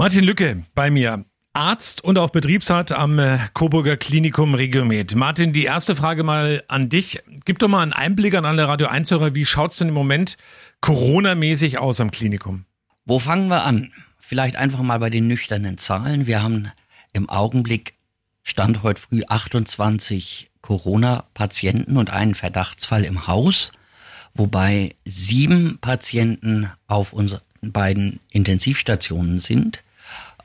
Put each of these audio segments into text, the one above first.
Martin Lücke bei mir. Arzt und auch Betriebsrat am äh, Coburger Klinikum Regiomed. Martin, die erste Frage mal an dich. Gib doch mal einen Einblick an alle Radio 1 Hörer. Wie schaut's denn im Moment Corona-mäßig aus am Klinikum? Wo fangen wir an? Vielleicht einfach mal bei den nüchternen Zahlen. Wir haben im Augenblick Stand heute früh 28 Corona-Patienten und einen Verdachtsfall im Haus, wobei sieben Patienten auf unseren beiden Intensivstationen sind.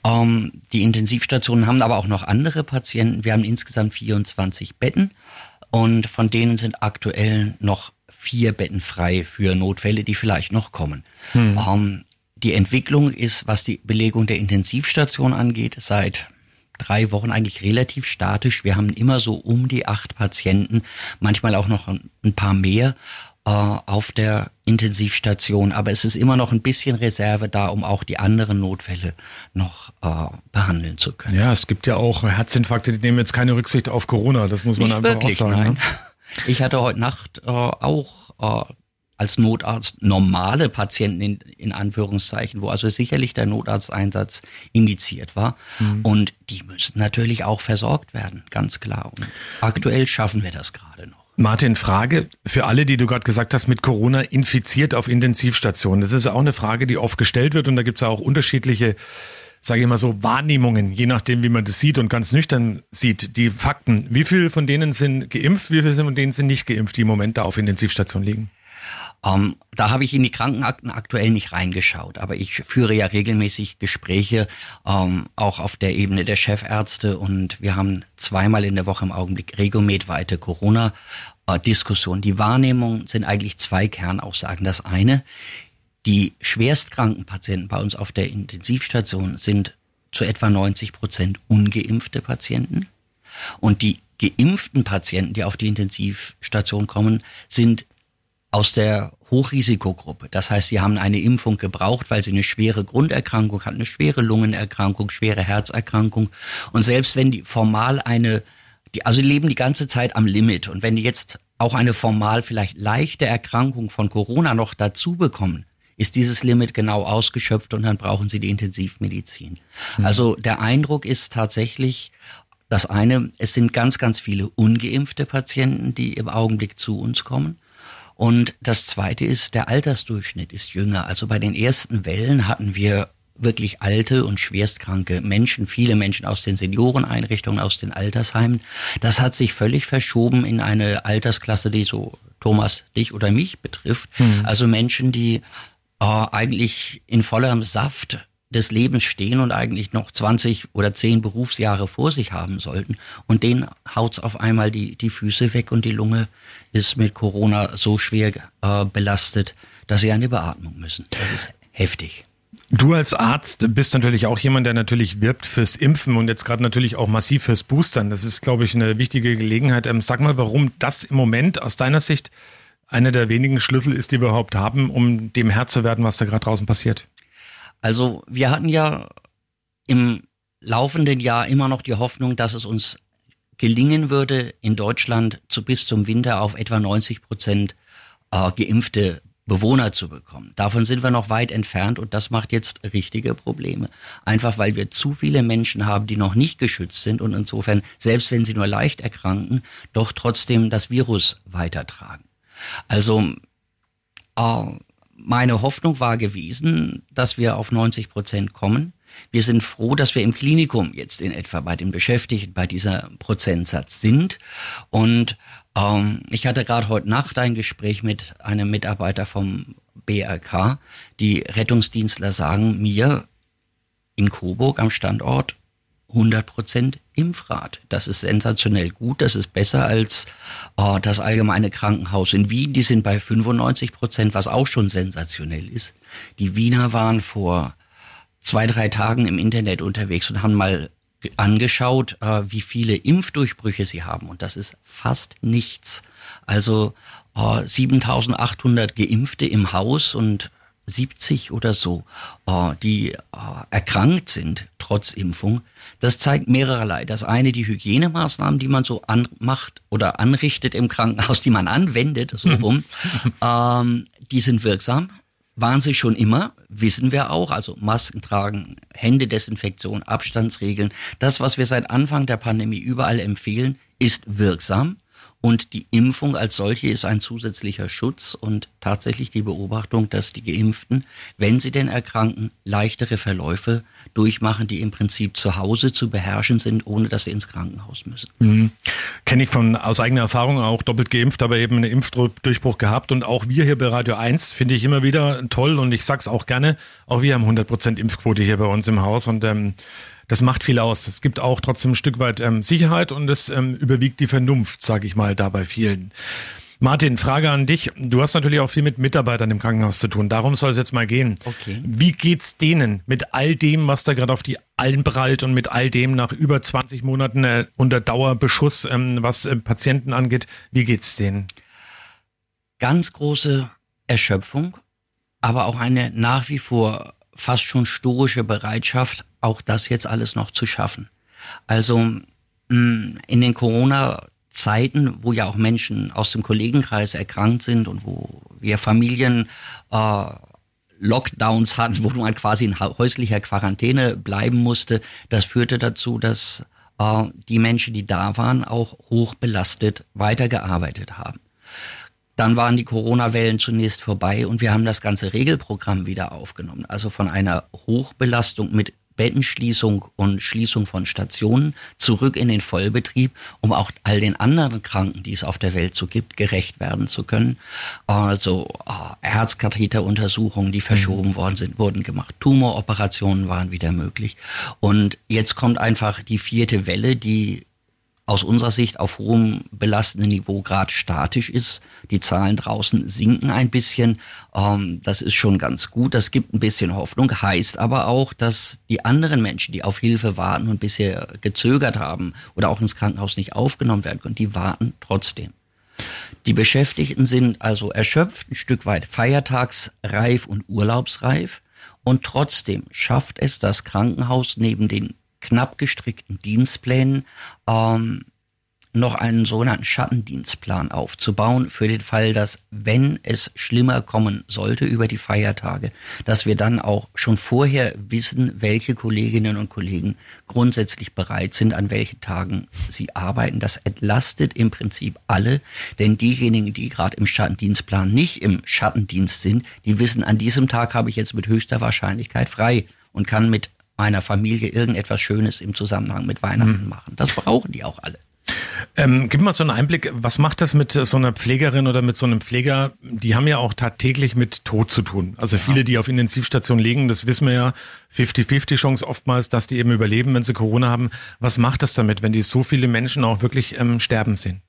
Ähm, die Intensivstationen haben aber auch noch andere Patienten. Wir haben insgesamt 24 Betten und von denen sind aktuell noch vier Betten frei für Notfälle, die vielleicht noch kommen. Hm. Ähm, die Entwicklung ist, was die Belegung der Intensivstation angeht, seit drei Wochen eigentlich relativ statisch. Wir haben immer so um die acht Patienten, manchmal auch noch ein paar mehr äh, auf der Intensivstation. Aber es ist immer noch ein bisschen Reserve da, um auch die anderen Notfälle noch äh, behandeln zu können. Ja, es gibt ja auch Herzinfarkte, die nehmen jetzt keine Rücksicht auf Corona. Das muss man Nicht einfach wirklich, auch sagen. Nein. Ne? Ich hatte heute Nacht äh, auch äh, als Notarzt normale Patienten in, in Anführungszeichen, wo also sicherlich der Notarzteinsatz indiziert war. Mhm. Und die müssen natürlich auch versorgt werden, ganz klar. Und aktuell schaffen wir das gerade noch. Martin, Frage für alle, die du gerade gesagt hast, mit Corona infiziert auf Intensivstationen. Das ist ja auch eine Frage, die oft gestellt wird und da gibt es auch unterschiedliche, sage ich mal so, Wahrnehmungen, je nachdem, wie man das sieht und ganz nüchtern sieht. Die Fakten, wie viele von denen sind geimpft, wie viele von denen sind nicht geimpft, die im Moment da auf Intensivstationen liegen? Ähm, da habe ich in die Krankenakten aktuell nicht reingeschaut, aber ich führe ja regelmäßig Gespräche, ähm, auch auf der Ebene der Chefärzte und wir haben zweimal in der Woche im Augenblick regelmäßweite Corona-Diskussionen. Die Wahrnehmungen sind eigentlich zwei Kernaussagen. Das eine, die schwerstkranken Patienten bei uns auf der Intensivstation sind zu etwa 90 Prozent ungeimpfte Patienten und die geimpften Patienten, die auf die Intensivstation kommen, sind aus der Hochrisikogruppe. Das heißt, sie haben eine Impfung gebraucht, weil sie eine schwere Grunderkrankung hatten, eine schwere Lungenerkrankung, schwere Herzerkrankung. Und selbst wenn die formal eine, die, also leben die ganze Zeit am Limit. Und wenn die jetzt auch eine formal vielleicht leichte Erkrankung von Corona noch dazu bekommen, ist dieses Limit genau ausgeschöpft und dann brauchen sie die Intensivmedizin. Mhm. Also der Eindruck ist tatsächlich, das eine, es sind ganz, ganz viele ungeimpfte Patienten, die im Augenblick zu uns kommen. Und das Zweite ist, der Altersdurchschnitt ist jünger. Also bei den ersten Wellen hatten wir wirklich alte und schwerstkranke Menschen, viele Menschen aus den Senioreneinrichtungen, aus den Altersheimen. Das hat sich völlig verschoben in eine Altersklasse, die so Thomas, dich oder mich betrifft. Mhm. Also Menschen, die äh, eigentlich in vollem Saft des Lebens stehen und eigentlich noch 20 oder 10 Berufsjahre vor sich haben sollten. Und denen haut's auf einmal die, die Füße weg und die Lunge ist mit Corona so schwer äh, belastet, dass sie eine Beatmung müssen. Das ist heftig. Du als Arzt bist natürlich auch jemand, der natürlich wirbt fürs Impfen und jetzt gerade natürlich auch massiv fürs Boostern. Das ist, glaube ich, eine wichtige Gelegenheit. Ähm, sag mal, warum das im Moment aus deiner Sicht einer der wenigen Schlüssel ist, die wir überhaupt haben, um dem Herr zu werden, was da gerade draußen passiert. Also wir hatten ja im laufenden Jahr immer noch die Hoffnung, dass es uns gelingen würde, in Deutschland zu bis zum Winter auf etwa 90 Prozent äh, geimpfte Bewohner zu bekommen. Davon sind wir noch weit entfernt und das macht jetzt richtige Probleme. Einfach weil wir zu viele Menschen haben, die noch nicht geschützt sind und insofern, selbst wenn sie nur leicht erkranken, doch trotzdem das Virus weitertragen. Also äh, meine Hoffnung war gewesen, dass wir auf 90 Prozent kommen. Wir sind froh, dass wir im Klinikum jetzt in etwa bei den Beschäftigten bei dieser Prozentsatz sind. Und ähm, ich hatte gerade heute Nacht ein Gespräch mit einem Mitarbeiter vom BRK. Die Rettungsdienstler sagen mir in Coburg am Standort, 100% Impfrate. Das ist sensationell gut. Das ist besser als äh, das allgemeine Krankenhaus in Wien. Die sind bei 95 Prozent, was auch schon sensationell ist. Die Wiener waren vor zwei, drei Tagen im Internet unterwegs und haben mal angeschaut, äh, wie viele Impfdurchbrüche sie haben. Und das ist fast nichts. Also äh, 7800 Geimpfte im Haus und 70 oder so, äh, die äh, erkrankt sind trotz Impfung. Das zeigt mehrerlei. Das eine, die Hygienemaßnahmen, die man so anmacht oder anrichtet im Krankenhaus, die man anwendet, so rum, ähm, die sind wirksam. waren sie schon immer, wissen wir auch, also Masken tragen, Händedesinfektion, Abstandsregeln. Das, was wir seit Anfang der Pandemie überall empfehlen, ist wirksam. Und die Impfung als solche ist ein zusätzlicher Schutz und tatsächlich die Beobachtung, dass die Geimpften, wenn sie denn erkranken, leichtere Verläufe durchmachen, die im Prinzip zu Hause zu beherrschen sind, ohne dass sie ins Krankenhaus müssen. Mhm. Kenne ich von aus eigener Erfahrung auch doppelt geimpft, aber eben einen Impfdurchbruch gehabt. Und auch wir hier bei Radio 1 finde ich immer wieder toll und ich sag's auch gerne, auch wir haben 100 Prozent Impfquote hier bei uns im Haus und ähm, das macht viel aus. Es gibt auch trotzdem ein Stück weit ähm, Sicherheit und es ähm, überwiegt die Vernunft, sage ich mal, da bei vielen. Martin, Frage an dich. Du hast natürlich auch viel mit Mitarbeitern im Krankenhaus zu tun. Darum soll es jetzt mal gehen. Okay. Wie geht's denen mit all dem, was da gerade auf die Allen prallt und mit all dem nach über 20 Monaten äh, unter Dauerbeschuss, ähm, was äh, Patienten angeht? Wie geht's denen? Ganz große Erschöpfung, aber auch eine nach wie vor fast schon stoische Bereitschaft, auch das jetzt alles noch zu schaffen. Also mm, in den Corona-Zeiten, wo ja auch Menschen aus dem Kollegenkreis erkrankt sind und wo wir Familien äh, Lockdowns hatten, wo man quasi in häuslicher Quarantäne bleiben musste, das führte dazu, dass äh, die Menschen, die da waren, auch hoch belastet weitergearbeitet haben. Dann waren die Corona-Wellen zunächst vorbei und wir haben das ganze Regelprogramm wieder aufgenommen. Also von einer Hochbelastung mit Bettenschließung und Schließung von Stationen zurück in den Vollbetrieb, um auch all den anderen Kranken, die es auf der Welt so gibt, gerecht werden zu können. Also äh, Herzkatheteruntersuchungen, die verschoben mhm. worden sind, wurden gemacht. Tumoroperationen waren wieder möglich. Und jetzt kommt einfach die vierte Welle, die aus unserer Sicht auf hohem belastenden Niveau gerade statisch ist. Die Zahlen draußen sinken ein bisschen. Ähm, das ist schon ganz gut. Das gibt ein bisschen Hoffnung. Heißt aber auch, dass die anderen Menschen, die auf Hilfe warten und bisher gezögert haben oder auch ins Krankenhaus nicht aufgenommen werden können, die warten trotzdem. Die Beschäftigten sind also erschöpft, ein Stück weit feiertagsreif und urlaubsreif. Und trotzdem schafft es das Krankenhaus neben den knapp gestrickten Dienstplänen ähm, noch einen sogenannten Schattendienstplan aufzubauen für den Fall, dass wenn es schlimmer kommen sollte über die Feiertage, dass wir dann auch schon vorher wissen, welche Kolleginnen und Kollegen grundsätzlich bereit sind, an welchen Tagen sie arbeiten. Das entlastet im Prinzip alle, denn diejenigen, die gerade im Schattendienstplan nicht im Schattendienst sind, die wissen, an diesem Tag habe ich jetzt mit höchster Wahrscheinlichkeit frei und kann mit meiner Familie irgendetwas Schönes im Zusammenhang mit Weihnachten mhm. machen. Das brauchen die auch alle. Ähm, gib mal so einen Einblick, was macht das mit so einer Pflegerin oder mit so einem Pfleger? Die haben ja auch tagtäglich mit Tod zu tun. Also viele, die auf Intensivstation liegen, das wissen wir ja, 50-50 Chance oftmals, dass die eben überleben, wenn sie Corona haben. Was macht das damit, wenn die so viele Menschen auch wirklich ähm, sterben sehen?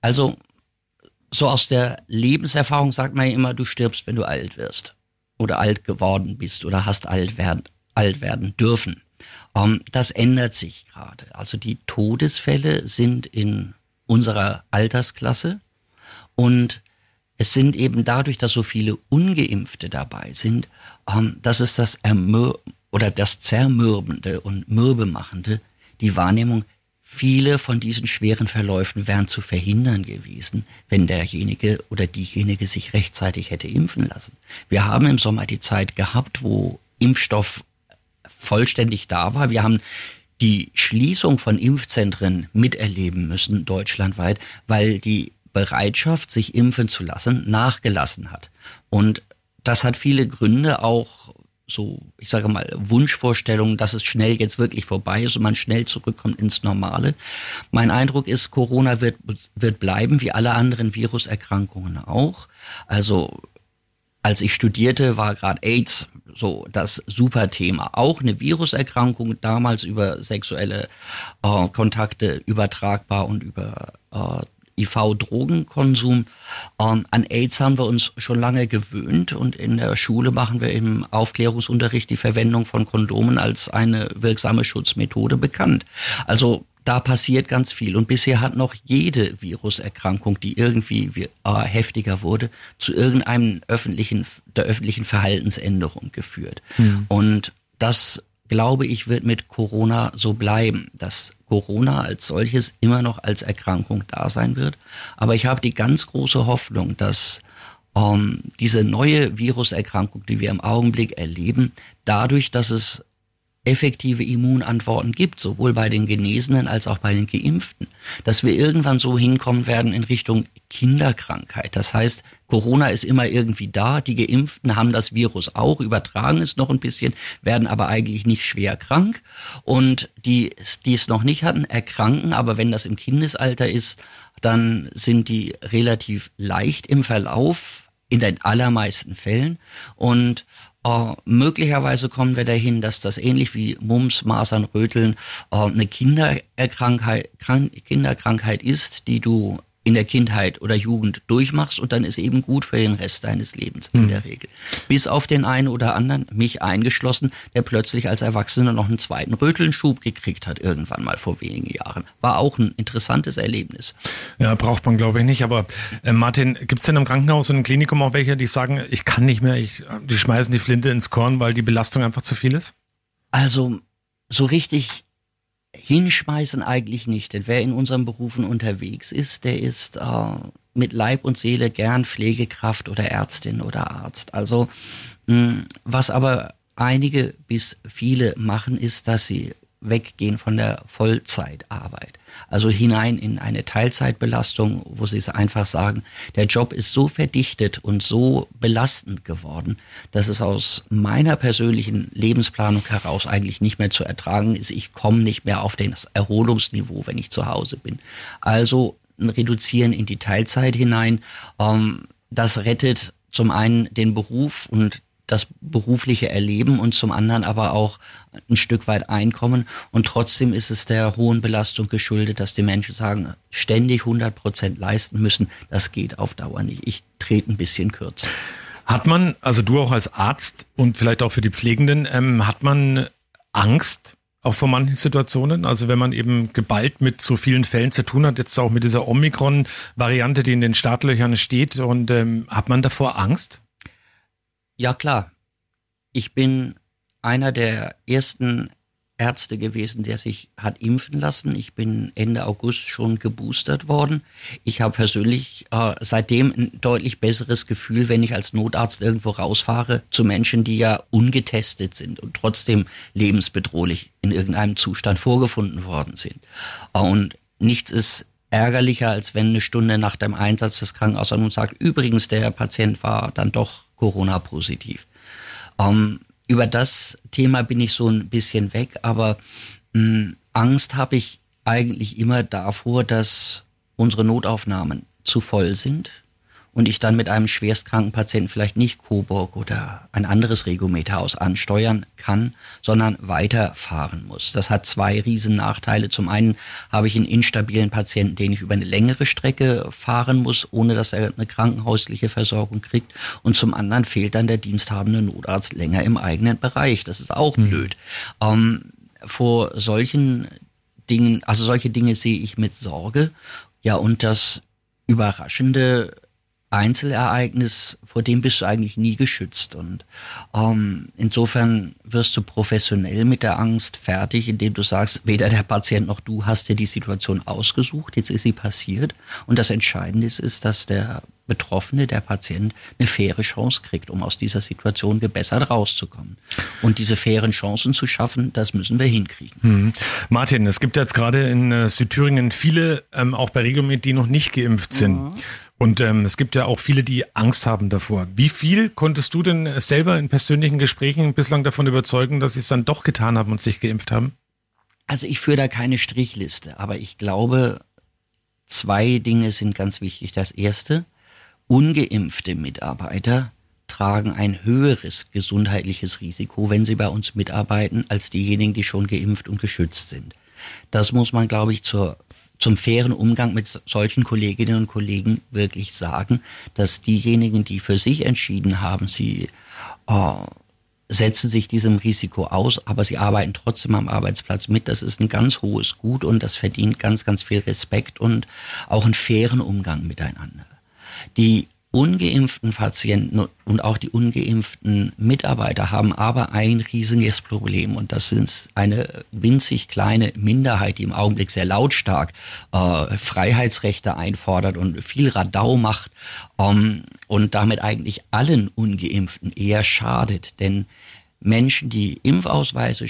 Also, so aus der Lebenserfahrung sagt man ja immer, du stirbst, wenn du alt wirst oder alt geworden bist oder hast alt werden, alt werden dürfen. Ähm, das ändert sich gerade. Also die Todesfälle sind in unserer Altersklasse und es sind eben dadurch, dass so viele Ungeimpfte dabei sind, ähm, dass es das Ermür oder das Zermürbende und Mürbemachende, die Wahrnehmung, viele von diesen schweren Verläufen wären zu verhindern gewesen, wenn derjenige oder diejenige sich rechtzeitig hätte impfen lassen. Wir haben im Sommer die Zeit gehabt, wo Impfstoff vollständig da war. Wir haben die Schließung von Impfzentren miterleben müssen deutschlandweit, weil die Bereitschaft, sich impfen zu lassen, nachgelassen hat. Und das hat viele Gründe, auch so, ich sage mal, Wunschvorstellungen, dass es schnell jetzt wirklich vorbei ist und man schnell zurückkommt ins Normale. Mein Eindruck ist, Corona wird, wird bleiben, wie alle anderen Viruserkrankungen auch. Also als ich studierte, war gerade AIDS so das super Thema. Auch eine Viruserkrankung, damals über sexuelle äh, Kontakte übertragbar und über äh, IV-Drogenkonsum. Ähm, an AIDS haben wir uns schon lange gewöhnt und in der Schule machen wir im Aufklärungsunterricht die Verwendung von Kondomen als eine wirksame Schutzmethode bekannt. Also da passiert ganz viel. Und bisher hat noch jede Viruserkrankung, die irgendwie äh, heftiger wurde, zu irgendeinem öffentlichen, der öffentlichen Verhaltensänderung geführt. Mhm. Und das, glaube ich, wird mit Corona so bleiben, dass Corona als solches immer noch als Erkrankung da sein wird. Aber ich habe die ganz große Hoffnung, dass ähm, diese neue Viruserkrankung, die wir im Augenblick erleben, dadurch, dass es effektive Immunantworten gibt, sowohl bei den Genesenen als auch bei den Geimpften, dass wir irgendwann so hinkommen werden in Richtung Kinderkrankheit. Das heißt, Corona ist immer irgendwie da, die Geimpften haben das Virus auch, übertragen es noch ein bisschen, werden aber eigentlich nicht schwer krank. Und die, die es noch nicht hatten, erkranken, aber wenn das im Kindesalter ist, dann sind die relativ leicht im Verlauf in den allermeisten Fällen. Und Uh, möglicherweise kommen wir dahin, dass das ähnlich wie Mumps, Masern, Röteln uh, eine Kinderkrankheit, Kinderkrankheit ist, die du in der Kindheit oder Jugend durchmachst und dann ist eben gut für den Rest deines Lebens in mhm. der Regel. Bis auf den einen oder anderen, mich eingeschlossen, der plötzlich als Erwachsener noch einen zweiten Rötelnschub gekriegt hat, irgendwann mal vor wenigen Jahren. War auch ein interessantes Erlebnis. Ja, braucht man glaube ich nicht. Aber äh, Martin, gibt es denn im Krankenhaus und im Klinikum auch welche, die sagen, ich kann nicht mehr, ich, die schmeißen die Flinte ins Korn, weil die Belastung einfach zu viel ist? Also so richtig hinschmeißen eigentlich nicht. Denn wer in unseren Berufen unterwegs ist, der ist äh, mit Leib und Seele gern Pflegekraft oder Ärztin oder Arzt. Also mh, was aber einige bis viele machen, ist, dass sie weggehen von der Vollzeitarbeit. Also hinein in eine Teilzeitbelastung, wo sie einfach sagen, der Job ist so verdichtet und so belastend geworden, dass es aus meiner persönlichen Lebensplanung heraus eigentlich nicht mehr zu ertragen ist. Ich komme nicht mehr auf das Erholungsniveau, wenn ich zu Hause bin. Also Reduzieren in die Teilzeit hinein. Ähm, das rettet zum einen den Beruf und das berufliche Erleben und zum anderen aber auch ein Stück weit Einkommen. Und trotzdem ist es der hohen Belastung geschuldet, dass die Menschen sagen, ständig 100 Prozent leisten müssen. Das geht auf Dauer nicht. Ich trete ein bisschen kürzer. Hat man, also du auch als Arzt und vielleicht auch für die Pflegenden, ähm, hat man Angst auch vor manchen Situationen? Also wenn man eben geballt mit so vielen Fällen zu tun hat, jetzt auch mit dieser Omikron-Variante, die in den Startlöchern steht, und ähm, hat man davor Angst? Ja, klar. Ich bin einer der ersten Ärzte gewesen, der sich hat impfen lassen. Ich bin Ende August schon geboostert worden. Ich habe persönlich äh, seitdem ein deutlich besseres Gefühl, wenn ich als Notarzt irgendwo rausfahre zu Menschen, die ja ungetestet sind und trotzdem lebensbedrohlich in irgendeinem Zustand vorgefunden worden sind. Und nichts ist ärgerlicher, als wenn eine Stunde nach dem Einsatz des Krankenhauses sagt, übrigens, der Patient war dann doch Corona-positiv. Ähm, über das Thema bin ich so ein bisschen weg, aber mh, hm, Angst habe ich eigentlich immer davor, dass unsere Notaufnahmen zu voll sind und ich dann mit einem schwerstkranken Patienten vielleicht nicht Coburg oder ein anderes Regometerhaus ansteuern kann, sondern weiterfahren muss. Das hat zwei riesen Nachteile. Zum einen habe ich einen instabilen Patienten, den ich über eine längere Strecke fahren muss, ohne dass er eine krankenhäusliche Versorgung kriegt. Und zum anderen fehlt dann der diensthabende Notarzt länger im eigenen Bereich. Das ist auch mhm. blöd. Ähm, vor solchen Dingen, also solche Dinge sehe ich mit Sorge. Ja, und das Überraschende Einzelereignis, vor dem bist du eigentlich nie geschützt. Und ähm, insofern wirst du professionell mit der Angst fertig, indem du sagst, weder der Patient noch du hast dir die Situation ausgesucht, jetzt ist sie passiert. Und das Entscheidende ist, ist, dass der Betroffene, der Patient, eine faire Chance kriegt, um aus dieser Situation gebessert rauszukommen. Und diese fairen Chancen zu schaffen, das müssen wir hinkriegen. Hm. Martin, es gibt jetzt gerade in äh, Südthüringen viele, ähm, auch bei Regelmed, die noch nicht geimpft sind. Mhm. Und ähm, es gibt ja auch viele, die Angst haben davor. Wie viel konntest du denn selber in persönlichen Gesprächen bislang davon überzeugen, dass sie es dann doch getan haben und sich geimpft haben? Also ich führe da keine Strichliste, aber ich glaube, zwei Dinge sind ganz wichtig. Das erste, ungeimpfte Mitarbeiter tragen ein höheres gesundheitliches Risiko, wenn sie bei uns mitarbeiten, als diejenigen, die schon geimpft und geschützt sind. Das muss man, glaube ich, zur zum fairen Umgang mit solchen Kolleginnen und Kollegen wirklich sagen, dass diejenigen, die für sich entschieden haben, sie äh, setzen sich diesem Risiko aus, aber sie arbeiten trotzdem am Arbeitsplatz mit. Das ist ein ganz hohes Gut und das verdient ganz, ganz viel Respekt und auch einen fairen Umgang miteinander. Die ungeimpften Patienten und auch die ungeimpften Mitarbeiter haben aber ein riesiges Problem. Und das ist eine winzig kleine Minderheit, die im Augenblick sehr lautstark äh, Freiheitsrechte einfordert und viel Radau macht ähm, und damit eigentlich allen ungeimpften eher schadet, denn Menschen, die Impfausweise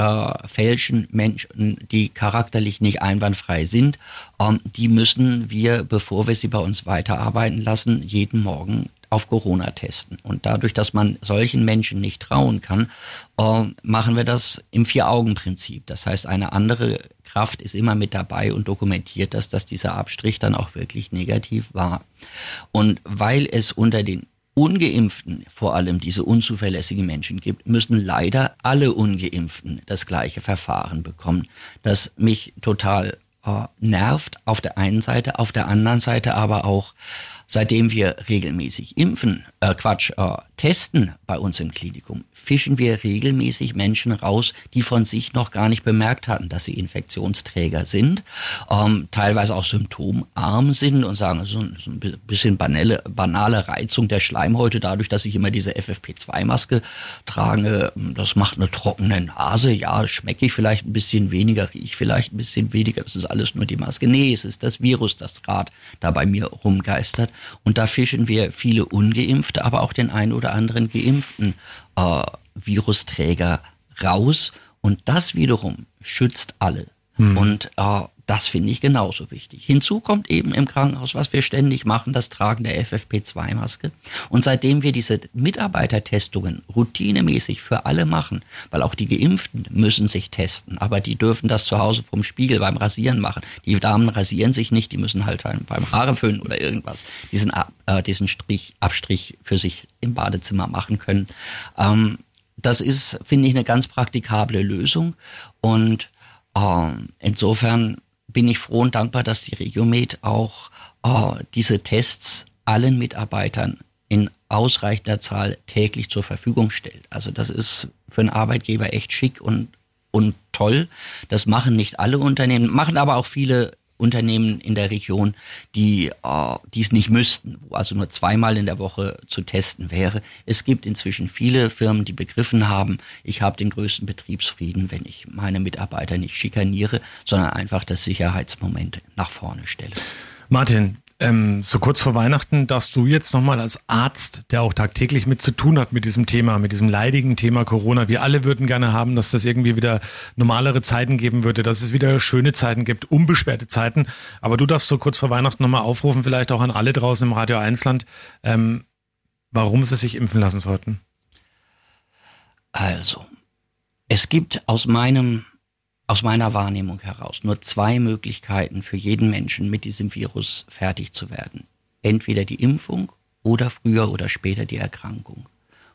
äh, fälschen Menschen, die charakterlich nicht einwandfrei sind, ähm, die müssen wir, bevor wir sie bei uns weiterarbeiten lassen, jeden Morgen auf Corona testen. Und dadurch, dass man solchen Menschen nicht trauen kann, äh, machen wir das im Vier-Augen-Prinzip. Das heißt, eine andere Kraft ist immer mit dabei und dokumentiert das, dass dieser Abstrich dann auch wirklich negativ war. Und weil es unter den Ungeimpften vor allem diese unzuverlässigen Menschen gibt, müssen leider alle Ungeimpften das gleiche Verfahren bekommen, das mich total äh, nervt auf der einen Seite, auf der anderen Seite aber auch Seitdem wir regelmäßig impfen, äh Quatsch, äh, testen bei uns im Klinikum, fischen wir regelmäßig Menschen raus, die von sich noch gar nicht bemerkt hatten, dass sie Infektionsträger sind, ähm, teilweise auch symptomarm sind und sagen, so, so ein bisschen banale, banale Reizung der Schleimhäute dadurch, dass ich immer diese FFP2-Maske trage. Das macht eine trockene Nase. Ja, schmecke ich vielleicht ein bisschen weniger, rieche vielleicht ein bisschen weniger. Das ist alles nur die Maske. Nee, es ist das Virus, das gerade da bei mir rumgeistert. Und da fischen wir viele Ungeimpfte, aber auch den einen oder anderen geimpften äh, Virusträger raus. Und das wiederum schützt alle. Hm. Und äh, das finde ich genauso wichtig. Hinzu kommt eben im Krankenhaus, was wir ständig machen, das Tragen der FFP2-Maske. Und seitdem wir diese Mitarbeitertestungen routinemäßig für alle machen, weil auch die Geimpften müssen sich testen, aber die dürfen das zu Hause vom Spiegel beim Rasieren machen. Die Damen rasieren sich nicht, die müssen halt beim Haare föhnen oder irgendwas diesen, äh, diesen Strich, Abstrich für sich im Badezimmer machen können. Ähm, das ist, finde ich, eine ganz praktikable Lösung und ähm, insofern bin ich froh und dankbar, dass die Regiomed auch äh, diese Tests allen Mitarbeitern in ausreichender Zahl täglich zur Verfügung stellt. Also das ist für einen Arbeitgeber echt schick und, und toll. Das machen nicht alle Unternehmen, machen aber auch viele Unternehmen in der Region, die äh, dies nicht müssten, wo also nur zweimal in der Woche zu testen wäre. Es gibt inzwischen viele Firmen, die begriffen haben, ich habe den größten Betriebsfrieden, wenn ich meine Mitarbeiter nicht schikaniere, sondern einfach das Sicherheitsmoment nach vorne stelle. Martin, ähm, so kurz vor Weihnachten darfst du jetzt nochmal als Arzt, der auch tagtäglich mit zu tun hat mit diesem Thema, mit diesem leidigen Thema Corona. Wir alle würden gerne haben, dass das irgendwie wieder normalere Zeiten geben würde, dass es wieder schöne Zeiten gibt, unbeschwerte Zeiten. Aber du darfst so kurz vor Weihnachten nochmal aufrufen, vielleicht auch an alle draußen im Radio 1 Land, ähm, warum sie sich impfen lassen sollten. Also, es gibt aus meinem aus meiner Wahrnehmung heraus nur zwei Möglichkeiten für jeden Menschen mit diesem Virus fertig zu werden. Entweder die Impfung oder früher oder später die Erkrankung.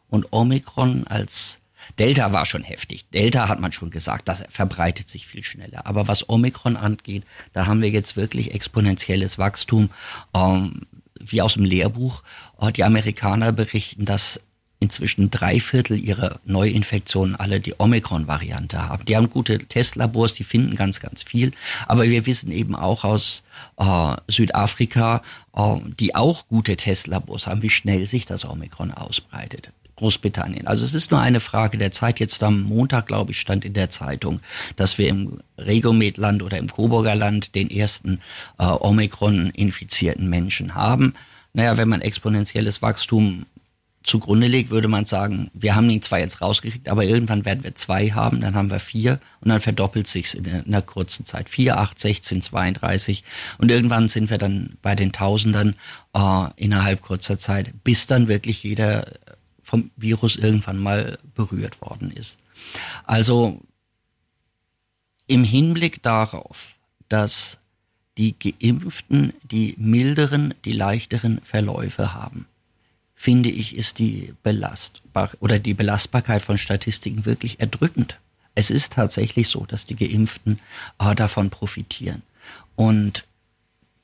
Und Omikron als Delta war schon heftig. Delta hat man schon gesagt, das verbreitet sich viel schneller. Aber was Omikron angeht, da haben wir jetzt wirklich exponentielles Wachstum. Ähm, wie aus dem Lehrbuch. Äh, die Amerikaner berichten, dass inzwischen drei Viertel ihrer Neuinfektionen alle die Omikron-Variante haben. Die haben gute Testlabors, die finden ganz, ganz viel. Aber wir wissen eben auch aus äh, Südafrika, äh, die auch gute Testlabors haben, wie schnell sich das Omikron ausbreitet. Großbritannien. Also es ist nur eine Frage der Zeit. Jetzt am Montag, glaube ich, stand in der Zeitung, dass wir im Regomed-Land oder im Coburger Land den ersten äh, Omikron-infizierten Menschen haben. Naja, wenn man exponentielles Wachstum zugrunde legt, würde man sagen, wir haben ihn zwar jetzt rausgekriegt, aber irgendwann werden wir zwei haben, dann haben wir vier und dann verdoppelt sich's in einer kurzen Zeit. Vier, acht, 16, 32 und irgendwann sind wir dann bei den Tausendern äh, innerhalb kurzer Zeit, bis dann wirklich jeder vom Virus irgendwann mal berührt worden ist. Also im Hinblick darauf, dass die Geimpften die milderen, die leichteren Verläufe haben, finde ich, ist die Belastbar oder die Belastbarkeit von Statistiken wirklich erdrückend. Es ist tatsächlich so, dass die Geimpften äh, davon profitieren. Und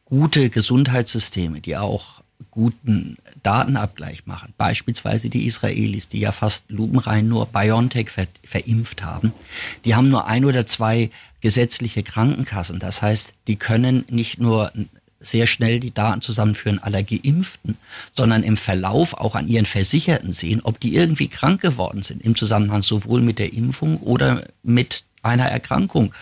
gute Gesundheitssysteme, die auch guten Datenabgleich machen, beispielsweise die Israelis, die ja fast lupenrein nur BioNTech ver verimpft haben, die haben nur ein oder zwei gesetzliche Krankenkassen. Das heißt, die können nicht nur sehr schnell die Daten zusammenführen aller Geimpften, sondern im Verlauf auch an ihren Versicherten sehen, ob die irgendwie krank geworden sind im Zusammenhang sowohl mit der Impfung oder mit einer Erkrankung.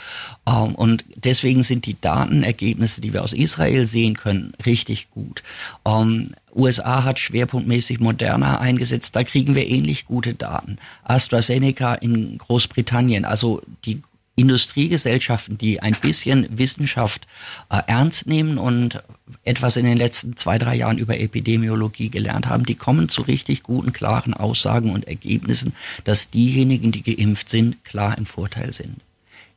Ähm, und deswegen sind die Datenergebnisse, die wir aus Israel sehen können, richtig gut. Ähm, USA hat schwerpunktmäßig Moderna eingesetzt, da kriegen wir ähnlich gute Daten. AstraZeneca in Großbritannien, also die Industriegesellschaften, die ein bisschen Wissenschaft äh, ernst nehmen und etwas in den letzten zwei, drei Jahren über Epidemiologie gelernt haben, die kommen zu richtig guten, klaren Aussagen und Ergebnissen, dass diejenigen, die geimpft sind, klar im Vorteil sind.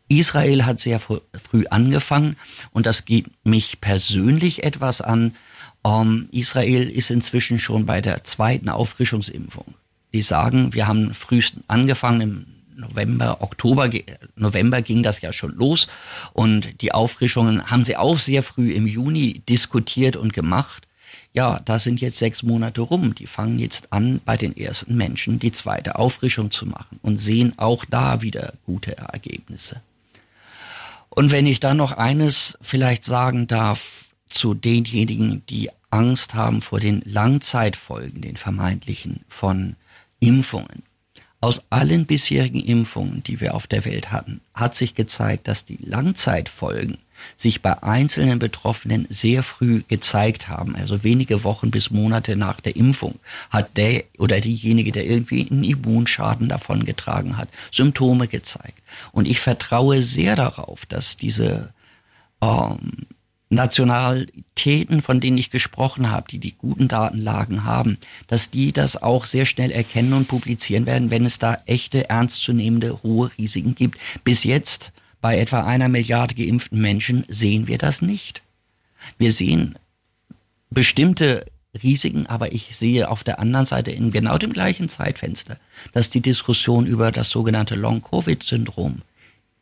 Israel hat sehr früh angefangen und das geht mich persönlich etwas an. Ähm, Israel ist inzwischen schon bei der zweiten Auffrischungsimpfung. Die sagen, wir haben frühesten angefangen im November, Oktober, November ging das ja schon los und die Auffrischungen haben sie auch sehr früh im Juni diskutiert und gemacht. Ja, da sind jetzt sechs Monate rum. Die fangen jetzt an, bei den ersten Menschen die zweite Auffrischung zu machen und sehen auch da wieder gute Ergebnisse. Und wenn ich dann noch eines vielleicht sagen darf zu denjenigen, die Angst haben vor den Langzeitfolgen, den vermeintlichen von Impfungen. Aus allen bisherigen Impfungen, die wir auf der Welt hatten, hat sich gezeigt, dass die Langzeitfolgen sich bei einzelnen Betroffenen sehr früh gezeigt haben. Also wenige Wochen bis Monate nach der Impfung hat der oder diejenige, der irgendwie einen Immunschaden davongetragen hat, Symptome gezeigt. Und ich vertraue sehr darauf, dass diese ähm, Nationalitäten, von denen ich gesprochen habe, die die guten Datenlagen haben, dass die das auch sehr schnell erkennen und publizieren werden, wenn es da echte, ernstzunehmende, hohe Risiken gibt. Bis jetzt bei etwa einer Milliarde geimpften Menschen sehen wir das nicht. Wir sehen bestimmte Risiken, aber ich sehe auf der anderen Seite in genau dem gleichen Zeitfenster, dass die Diskussion über das sogenannte Long-Covid-Syndrom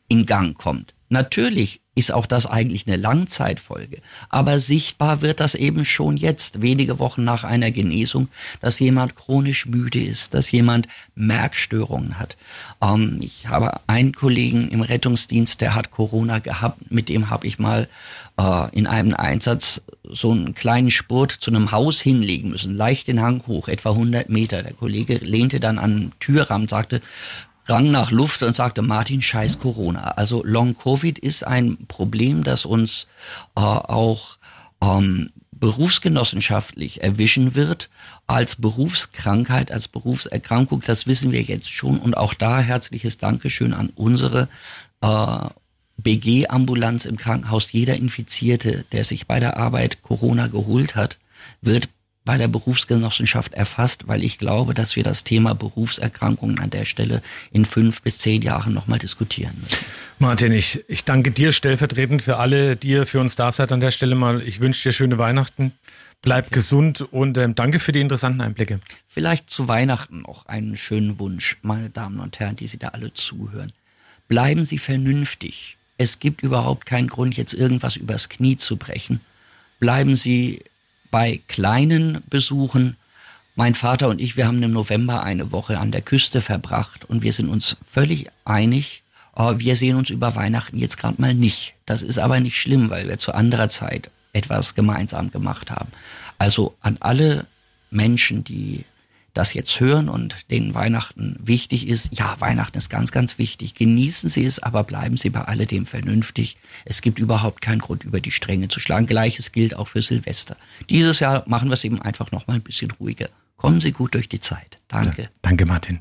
in Gang kommt. Natürlich ist auch das eigentlich eine Langzeitfolge. Aber sichtbar wird das eben schon jetzt, wenige Wochen nach einer Genesung, dass jemand chronisch müde ist, dass jemand Merkstörungen hat. Ähm, ich habe einen Kollegen im Rettungsdienst, der hat Corona gehabt. Mit dem habe ich mal äh, in einem Einsatz so einen kleinen Spurt zu einem Haus hinlegen müssen, leicht den Hang hoch, etwa 100 Meter. Der Kollege lehnte dann an den Türrahmen, sagte, rang nach Luft und sagte, Martin, scheiß Corona. Also Long-Covid ist ein Problem, das uns äh, auch ähm, berufsgenossenschaftlich erwischen wird als Berufskrankheit, als Berufserkrankung. Das wissen wir jetzt schon. Und auch da herzliches Dankeschön an unsere äh, BG-Ambulanz im Krankenhaus. Jeder Infizierte, der sich bei der Arbeit Corona geholt hat, wird bei der Berufsgenossenschaft erfasst, weil ich glaube, dass wir das Thema Berufserkrankungen an der Stelle in fünf bis zehn Jahren nochmal diskutieren müssen. Martin, ich, ich danke dir stellvertretend für alle, die ihr für uns da seid an der Stelle mal. Ich wünsche dir schöne Weihnachten. Bleib gesund und ähm, danke für die interessanten Einblicke. Vielleicht zu Weihnachten noch einen schönen Wunsch, meine Damen und Herren, die Sie da alle zuhören. Bleiben Sie vernünftig. Es gibt überhaupt keinen Grund, jetzt irgendwas übers Knie zu brechen. Bleiben Sie bei kleinen Besuchen. Mein Vater und ich, wir haben im November eine Woche an der Küste verbracht und wir sind uns völlig einig, äh, wir sehen uns über Weihnachten jetzt gerade mal nicht. Das ist aber nicht schlimm, weil wir zu anderer Zeit etwas gemeinsam gemacht haben. Also an alle Menschen, die das jetzt hören und denen Weihnachten wichtig ist, ja, Weihnachten ist ganz, ganz wichtig. Genießen Sie es, aber bleiben Sie bei alledem vernünftig. Es gibt überhaupt keinen Grund, über die Stränge zu schlagen. Gleiches gilt auch für Silvester. Dieses Jahr machen wir es eben einfach noch mal ein bisschen ruhiger. Kommen Sie gut durch die Zeit. Danke. Ja, danke, Martin.